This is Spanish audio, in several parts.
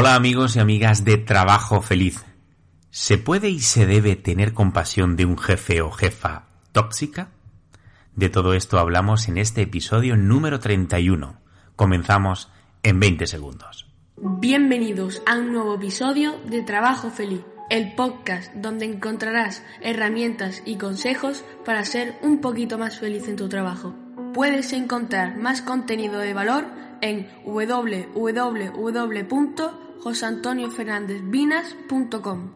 Hola amigos y amigas de Trabajo Feliz. ¿Se puede y se debe tener compasión de un jefe o jefa tóxica? De todo esto hablamos en este episodio número 31. Comenzamos en 20 segundos. Bienvenidos a un nuevo episodio de Trabajo Feliz, el podcast donde encontrarás herramientas y consejos para ser un poquito más feliz en tu trabajo. Puedes encontrar más contenido de valor en www.josantoniofernandezvinas.com.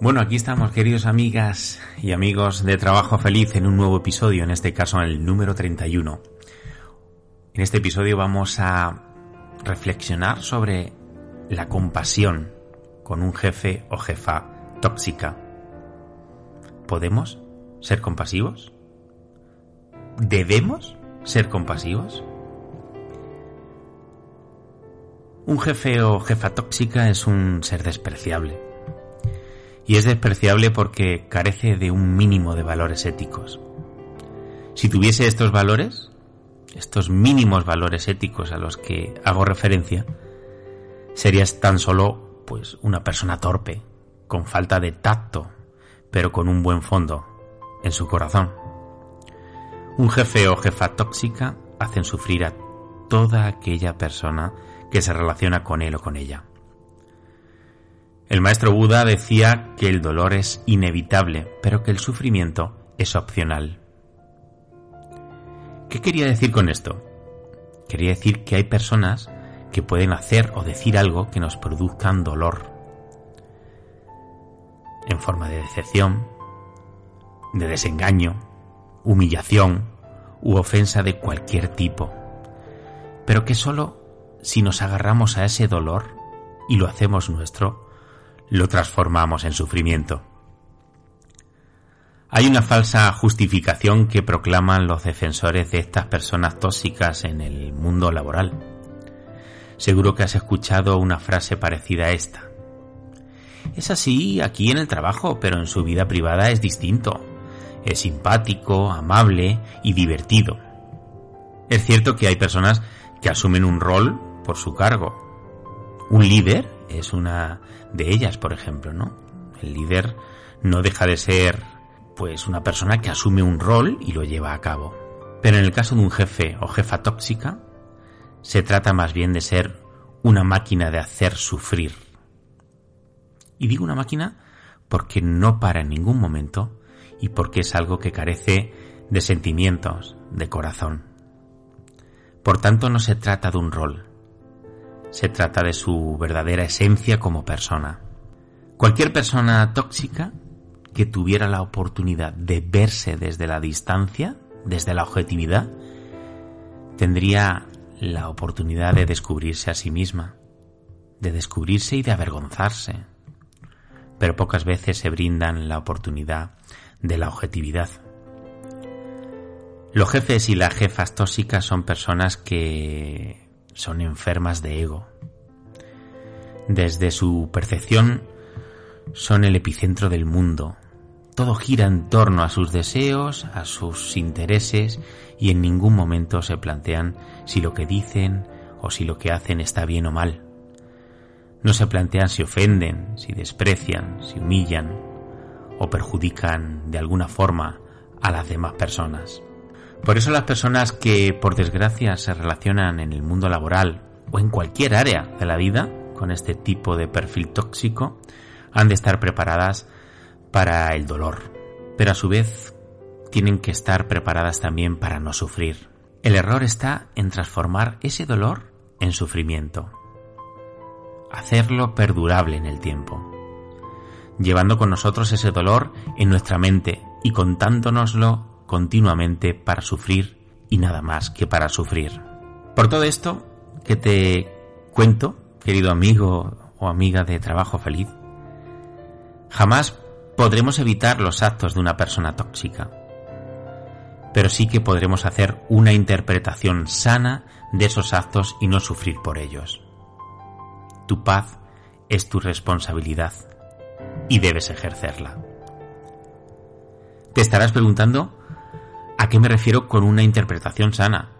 Bueno, aquí estamos, queridos amigas y amigos de Trabajo Feliz, en un nuevo episodio, en este caso el número 31. En este episodio vamos a reflexionar sobre la compasión con un jefe o jefa tóxica ¿Podemos ser compasivos? ¿Debemos ser compasivos? Un jefe o jefa tóxica es un ser despreciable. Y es despreciable porque carece de un mínimo de valores éticos. Si tuviese estos valores, estos mínimos valores éticos a los que hago referencia, serías tan solo pues una persona torpe, con falta de tacto, pero con un buen fondo en su corazón. Un jefe o jefa tóxica hacen sufrir a toda aquella persona que se relaciona con él o con ella. El maestro Buda decía que el dolor es inevitable, pero que el sufrimiento es opcional. ¿Qué quería decir con esto? Quería decir que hay personas que pueden hacer o decir algo que nos produzcan dolor, en forma de decepción, de desengaño, humillación u ofensa de cualquier tipo, pero que solo si nos agarramos a ese dolor y lo hacemos nuestro, lo transformamos en sufrimiento. Hay una falsa justificación que proclaman los defensores de estas personas tóxicas en el mundo laboral. Seguro que has escuchado una frase parecida a esta. Es así aquí en el trabajo, pero en su vida privada es distinto. Es simpático, amable y divertido. Es cierto que hay personas que asumen un rol por su cargo. Un líder es una de ellas, por ejemplo, ¿no? El líder no deja de ser pues una persona que asume un rol y lo lleva a cabo. Pero en el caso de un jefe o jefa tóxica, se trata más bien de ser una máquina de hacer sufrir y digo una máquina porque no para en ningún momento y porque es algo que carece de sentimientos, de corazón. Por tanto, no se trata de un rol, se trata de su verdadera esencia como persona. Cualquier persona tóxica que tuviera la oportunidad de verse desde la distancia, desde la objetividad, tendría la oportunidad de descubrirse a sí misma, de descubrirse y de avergonzarse, pero pocas veces se brindan la oportunidad de la objetividad. Los jefes y las jefas tóxicas son personas que son enfermas de ego. Desde su percepción son el epicentro del mundo. Todo gira en torno a sus deseos, a sus intereses y en ningún momento se plantean si lo que dicen o si lo que hacen está bien o mal. No se plantean si ofenden, si desprecian, si humillan o perjudican de alguna forma a las demás personas. Por eso las personas que por desgracia se relacionan en el mundo laboral o en cualquier área de la vida con este tipo de perfil tóxico han de estar preparadas para el dolor, pero a su vez tienen que estar preparadas también para no sufrir. El error está en transformar ese dolor en sufrimiento hacerlo perdurable en el tiempo, llevando con nosotros ese dolor en nuestra mente y contándonoslo continuamente para sufrir y nada más que para sufrir. Por todo esto que te cuento, querido amigo o amiga de trabajo feliz, jamás podremos evitar los actos de una persona tóxica, pero sí que podremos hacer una interpretación sana de esos actos y no sufrir por ellos. Tu paz es tu responsabilidad y debes ejercerla. Te estarás preguntando ¿A qué me refiero con una interpretación sana?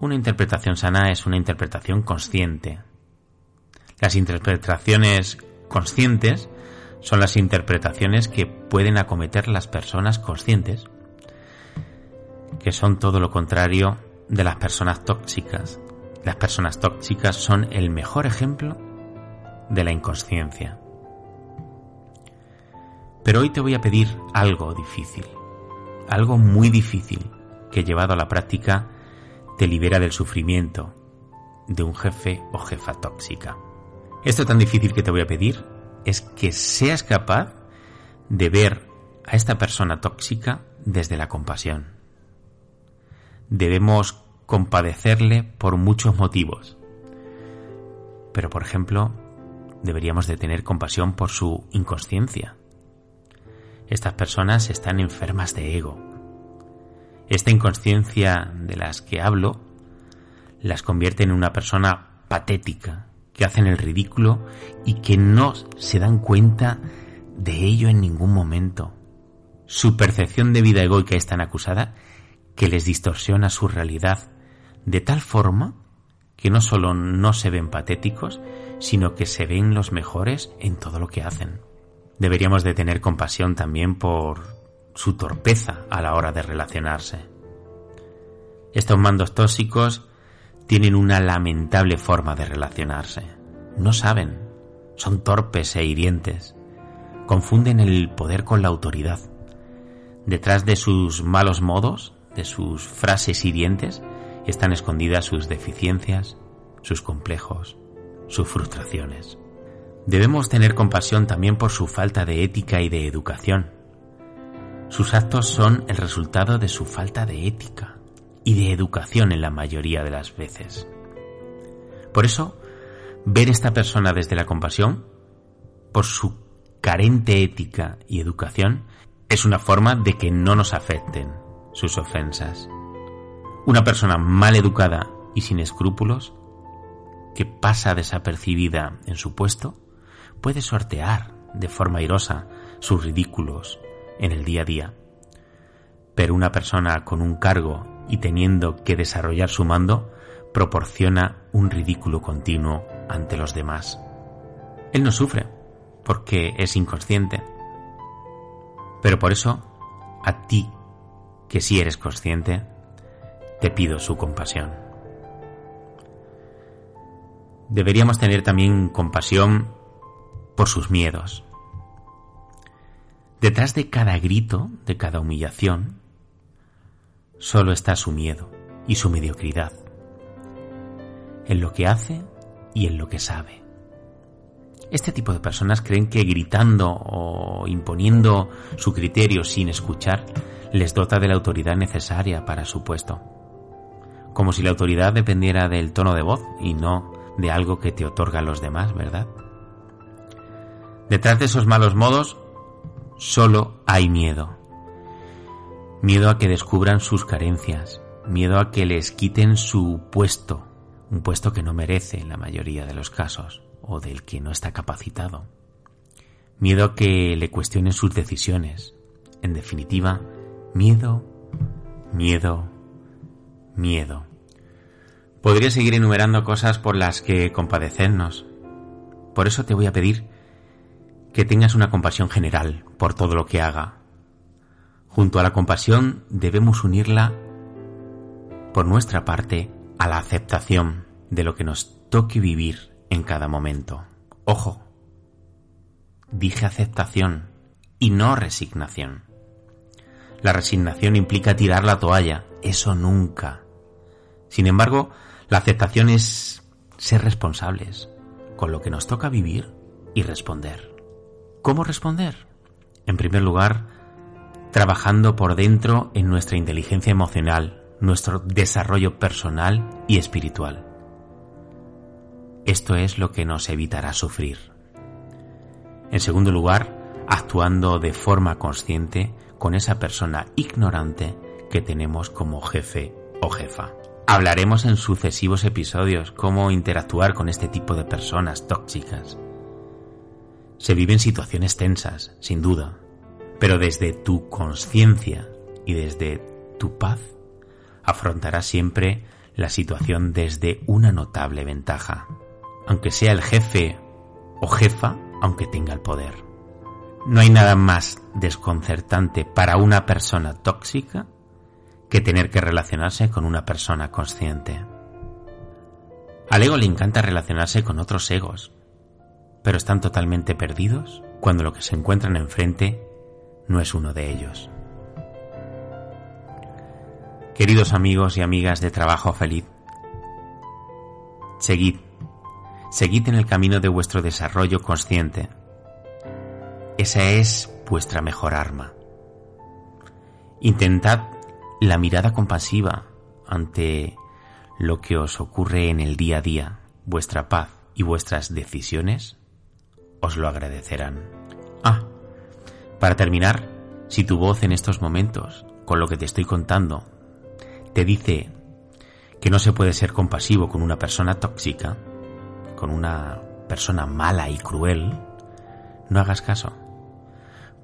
Una interpretación sana es una interpretación consciente. Las interpretaciones conscientes son las interpretaciones que pueden acometer las personas conscientes, que son todo lo contrario de las personas tóxicas. Las personas tóxicas son el mejor ejemplo de la inconsciencia. Pero hoy te voy a pedir algo difícil, algo muy difícil que llevado a la práctica te libera del sufrimiento de un jefe o jefa tóxica. Esto tan difícil que te voy a pedir es que seas capaz de ver a esta persona tóxica desde la compasión. Debemos compadecerle por muchos motivos. Pero, por ejemplo, deberíamos de tener compasión por su inconsciencia. Estas personas están enfermas de ego, esta inconsciencia de las que hablo las convierte en una persona patética, que hacen el ridículo y que no se dan cuenta de ello en ningún momento. Su percepción de vida egoica es tan acusada que les distorsiona su realidad de tal forma que no solo no se ven patéticos, sino que se ven los mejores en todo lo que hacen. Deberíamos de tener compasión también por su torpeza a la hora de relacionarse. Estos mandos tóxicos tienen una lamentable forma de relacionarse. No saben, son torpes e hirientes. Confunden el poder con la autoridad. Detrás de sus malos modos, de sus frases hirientes, están escondidas sus deficiencias, sus complejos, sus frustraciones. Debemos tener compasión también por su falta de ética y de educación. Sus actos son el resultado de su falta de ética y de educación en la mayoría de las veces. Por eso, ver esta persona desde la compasión, por su carente ética y educación, es una forma de que no nos afecten sus ofensas. Una persona mal educada y sin escrúpulos, que pasa desapercibida en su puesto, puede sortear de forma irosa sus ridículos en el día a día. Pero una persona con un cargo y teniendo que desarrollar su mando proporciona un ridículo continuo ante los demás. Él no sufre porque es inconsciente. Pero por eso, a ti, que sí eres consciente, te pido su compasión. Deberíamos tener también compasión por sus miedos, Detrás de cada grito, de cada humillación, solo está su miedo y su mediocridad, en lo que hace y en lo que sabe. Este tipo de personas creen que gritando o imponiendo su criterio sin escuchar les dota de la autoridad necesaria para su puesto. Como si la autoridad dependiera del tono de voz y no de algo que te otorgan los demás, ¿verdad? Detrás de esos malos modos solo hay miedo. Miedo a que descubran sus carencias, miedo a que les quiten su puesto, un puesto que no merece en la mayoría de los casos, o del que no está capacitado. Miedo a que le cuestionen sus decisiones. En definitiva, miedo, miedo, miedo. Podría seguir enumerando cosas por las que compadecernos. Por eso te voy a pedir que tengas una compasión general por todo lo que haga. Junto a la compasión debemos unirla, por nuestra parte, a la aceptación de lo que nos toque vivir en cada momento. Ojo, dije aceptación y no resignación. La resignación implica tirar la toalla, eso nunca. Sin embargo, la aceptación es ser responsables con lo que nos toca vivir y responder. ¿Cómo responder? En primer lugar, trabajando por dentro en nuestra inteligencia emocional, nuestro desarrollo personal y espiritual. Esto es lo que nos evitará sufrir. En segundo lugar, actuando de forma consciente con esa persona ignorante que tenemos como jefe o jefa. Hablaremos en sucesivos episodios cómo interactuar con este tipo de personas tóxicas se viven situaciones tensas, sin duda, pero desde tu conciencia y desde tu paz afrontarás siempre la situación desde una notable ventaja, aunque sea el jefe o jefa, aunque tenga el poder. No hay nada más desconcertante para una persona tóxica que tener que relacionarse con una persona consciente. Al ego le encanta relacionarse con otros egos, pero están totalmente perdidos cuando lo que se encuentran enfrente no es uno de ellos. Queridos amigos y amigas de Trabajo Feliz, seguid, seguid en el camino de vuestro desarrollo consciente. Esa es vuestra mejor arma. Intentad la mirada compasiva ante lo que os ocurre en el día a día, vuestra paz y vuestras decisiones os lo agradecerán. Ah, para terminar, si tu voz en estos momentos, con lo que te estoy contando, te dice que no se puede ser compasivo con una persona tóxica, con una persona mala y cruel, no hagas caso,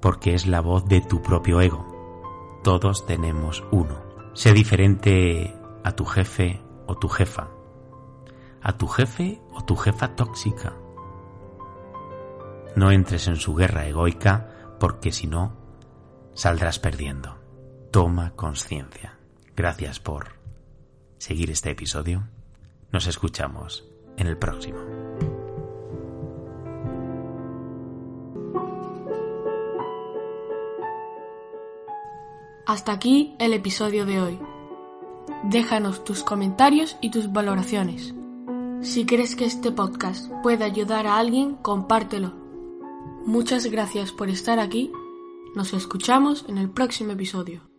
porque es la voz de tu propio ego. Todos tenemos uno. Sé diferente a tu jefe o tu jefa, a tu jefe o tu jefa tóxica. No entres en su guerra egoica porque si no, saldrás perdiendo. Toma conciencia. Gracias por seguir este episodio. Nos escuchamos en el próximo. Hasta aquí el episodio de hoy. Déjanos tus comentarios y tus valoraciones. Si crees que este podcast puede ayudar a alguien, compártelo. Muchas gracias por estar aquí. Nos escuchamos en el próximo episodio.